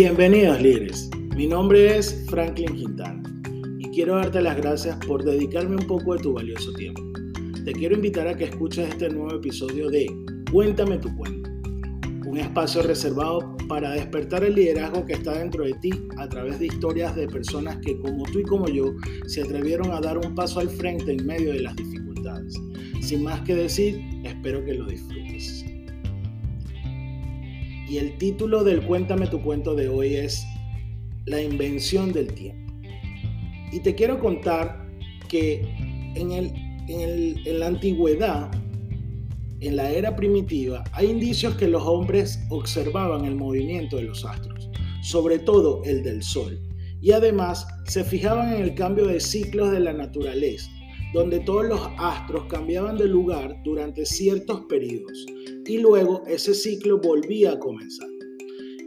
Bienvenidos líderes, mi nombre es Franklin Quintana y quiero darte las gracias por dedicarme un poco de tu valioso tiempo. Te quiero invitar a que escuches este nuevo episodio de Cuéntame tu cuento, un espacio reservado para despertar el liderazgo que está dentro de ti a través de historias de personas que como tú y como yo se atrevieron a dar un paso al frente en medio de las dificultades. Sin más que decir, espero que lo disfrutes. Y el título del Cuéntame tu cuento de hoy es La invención del tiempo. Y te quiero contar que en, el, en, la antigüedad, en la era primitiva, hay indicios que los hombres observaban el movimiento de los astros, sobre todo el del Sol, y además se fijaban en el cambio de ciclos de la naturaleza, donde todos los astros cambiaban de lugar durante ciertos periodos y luego ese ciclo volvía a comenzar.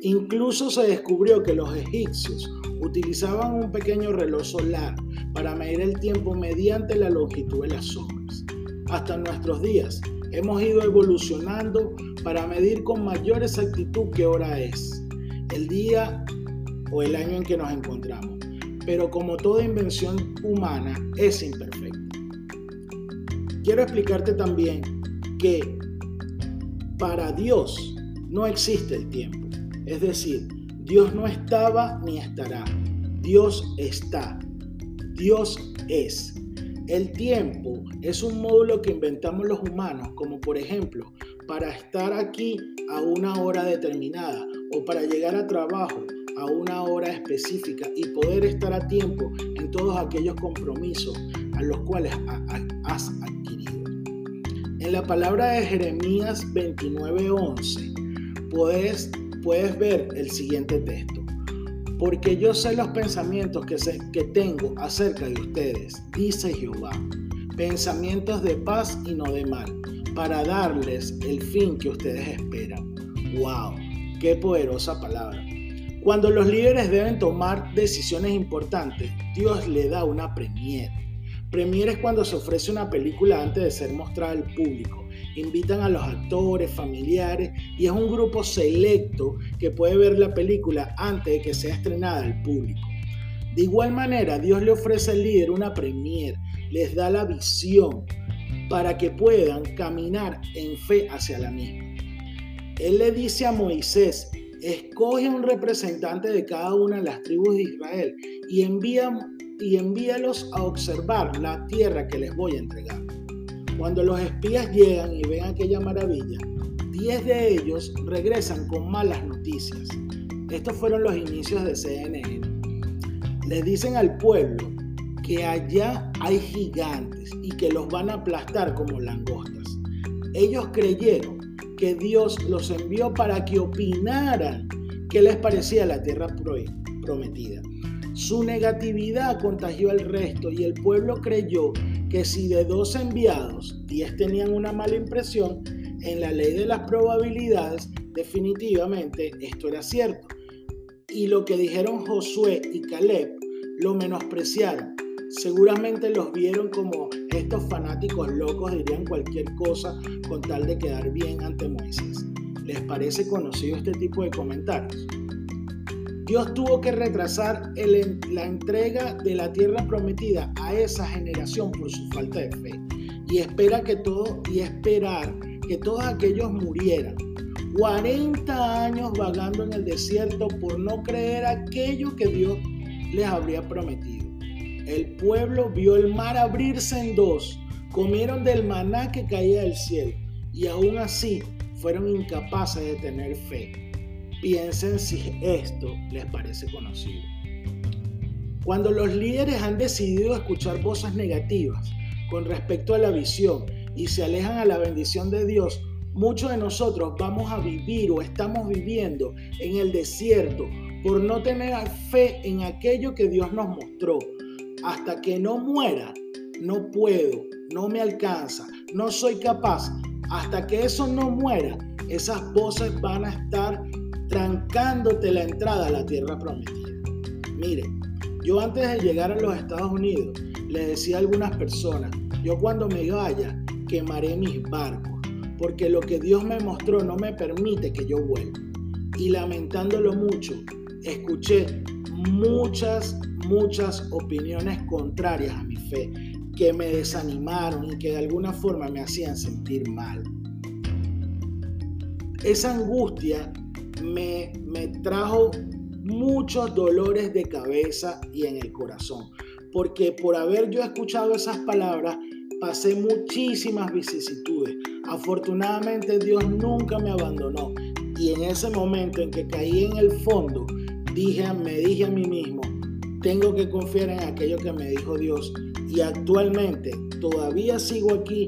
Incluso se descubrió que los egipcios utilizaban un pequeño reloj solar para medir el tiempo mediante la longitud de las sombras. Hasta nuestros días hemos ido evolucionando para medir con mayor exactitud qué hora es, el día o el año en que nos encontramos. Pero como toda invención humana es imperfecta. Quiero explicarte también que para Dios no existe el tiempo. Es decir, Dios no estaba ni estará. Dios está. Dios es. El tiempo es un módulo que inventamos los humanos, como por ejemplo, para estar aquí a una hora determinada o para llegar a trabajo a una hora específica y poder estar a tiempo en todos aquellos compromisos a los cuales has. En la palabra de Jeremías 29:11 puedes, puedes ver el siguiente texto. Porque yo sé los pensamientos que, sé, que tengo acerca de ustedes, dice Jehová, pensamientos de paz y no de mal, para darles el fin que ustedes esperan. ¡Wow! ¡Qué poderosa palabra! Cuando los líderes deben tomar decisiones importantes, Dios le da una premier. Premier es cuando se ofrece una película antes de ser mostrada al público. Invitan a los actores, familiares y es un grupo selecto que puede ver la película antes de que sea estrenada al público. De igual manera, Dios le ofrece al líder una premier, les da la visión para que puedan caminar en fe hacia la misma. Él le dice a Moisés, escoge un representante de cada una de las tribus de Israel y envía y envíalos a observar la tierra que les voy a entregar. Cuando los espías llegan y ven aquella maravilla, 10 de ellos regresan con malas noticias. Estos fueron los inicios de CNN. Les dicen al pueblo que allá hay gigantes y que los van a aplastar como langostas. Ellos creyeron que Dios los envió para que opinaran qué les parecía la tierra prometida. Su negatividad contagió al resto y el pueblo creyó que si de dos enviados, diez tenían una mala impresión, en la ley de las probabilidades, definitivamente esto era cierto. Y lo que dijeron Josué y Caleb lo menospreciaron. Seguramente los vieron como estos fanáticos locos dirían cualquier cosa con tal de quedar bien ante Moisés. ¿Les parece conocido este tipo de comentarios? Dios tuvo que retrasar la entrega de la tierra prometida a esa generación por su falta de fe y espera que todo y esperar que todos aquellos murieran. 40 años vagando en el desierto por no creer aquello que Dios les habría prometido. El pueblo vio el mar abrirse en dos, comieron del maná que caía del cielo y aún así fueron incapaces de tener fe. Piensen si esto les parece conocido. Cuando los líderes han decidido escuchar voces negativas con respecto a la visión y se alejan a la bendición de Dios, muchos de nosotros vamos a vivir o estamos viviendo en el desierto por no tener fe en aquello que Dios nos mostró. Hasta que no muera, no puedo, no me alcanza, no soy capaz. Hasta que eso no muera, esas voces van a estar trancándote la entrada a la tierra prometida. Mire, yo antes de llegar a los Estados Unidos le decía a algunas personas, yo cuando me vaya quemaré mis barcos, porque lo que Dios me mostró no me permite que yo vuelva. Y lamentándolo mucho, escuché muchas, muchas opiniones contrarias a mi fe que me desanimaron y que de alguna forma me hacían sentir mal. Esa angustia me, trajo muchos dolores de cabeza y en el corazón, porque por haber yo escuchado esas palabras, pasé muchísimas vicisitudes. Afortunadamente Dios nunca me abandonó y en ese momento en que caí en el fondo, dije, me dije a mí mismo, tengo que confiar en aquello que me dijo Dios y actualmente todavía sigo aquí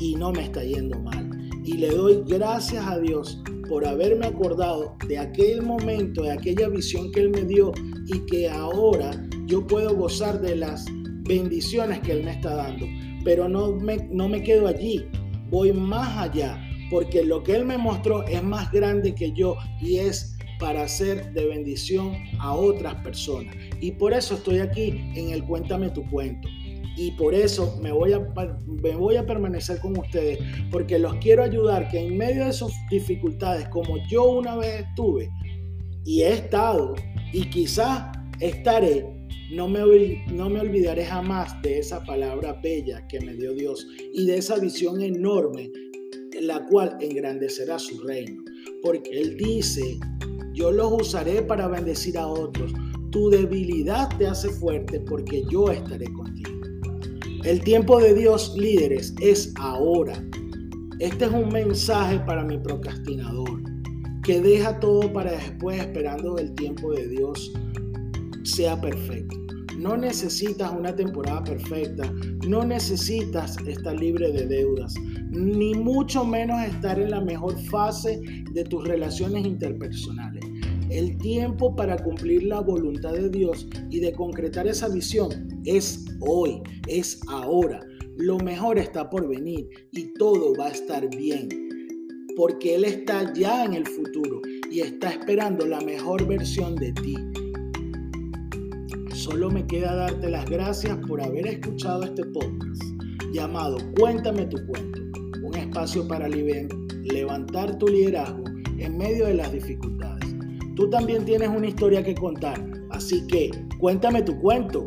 y no me está yendo mal. Y le doy gracias a Dios por haberme acordado de aquel momento, de aquella visión que Él me dio y que ahora yo puedo gozar de las bendiciones que Él me está dando. Pero no me, no me quedo allí, voy más allá, porque lo que Él me mostró es más grande que yo y es para ser de bendición a otras personas. Y por eso estoy aquí en el Cuéntame tu cuento. Y por eso me voy, a, me voy a permanecer con ustedes, porque los quiero ayudar que en medio de sus dificultades, como yo una vez estuve y he estado, y quizás estaré, no me, no me olvidaré jamás de esa palabra bella que me dio Dios y de esa visión enorme, la cual engrandecerá su reino. Porque Él dice yo los usaré para bendecir a otros. Tu debilidad te hace fuerte porque yo estaré contigo. El tiempo de Dios, líderes, es ahora. Este es un mensaje para mi procrastinador, que deja todo para después esperando el tiempo de Dios sea perfecto. No necesitas una temporada perfecta, no necesitas estar libre de deudas, ni mucho menos estar en la mejor fase de tus relaciones interpersonales. El tiempo para cumplir la voluntad de Dios y de concretar esa visión es hoy, es ahora. Lo mejor está por venir y todo va a estar bien, porque Él está ya en el futuro y está esperando la mejor versión de ti. Solo me queda darte las gracias por haber escuchado este podcast llamado Cuéntame tu cuento, un espacio para levantar tu liderazgo en medio de las dificultades. Tú también tienes una historia que contar, así que cuéntame tu cuento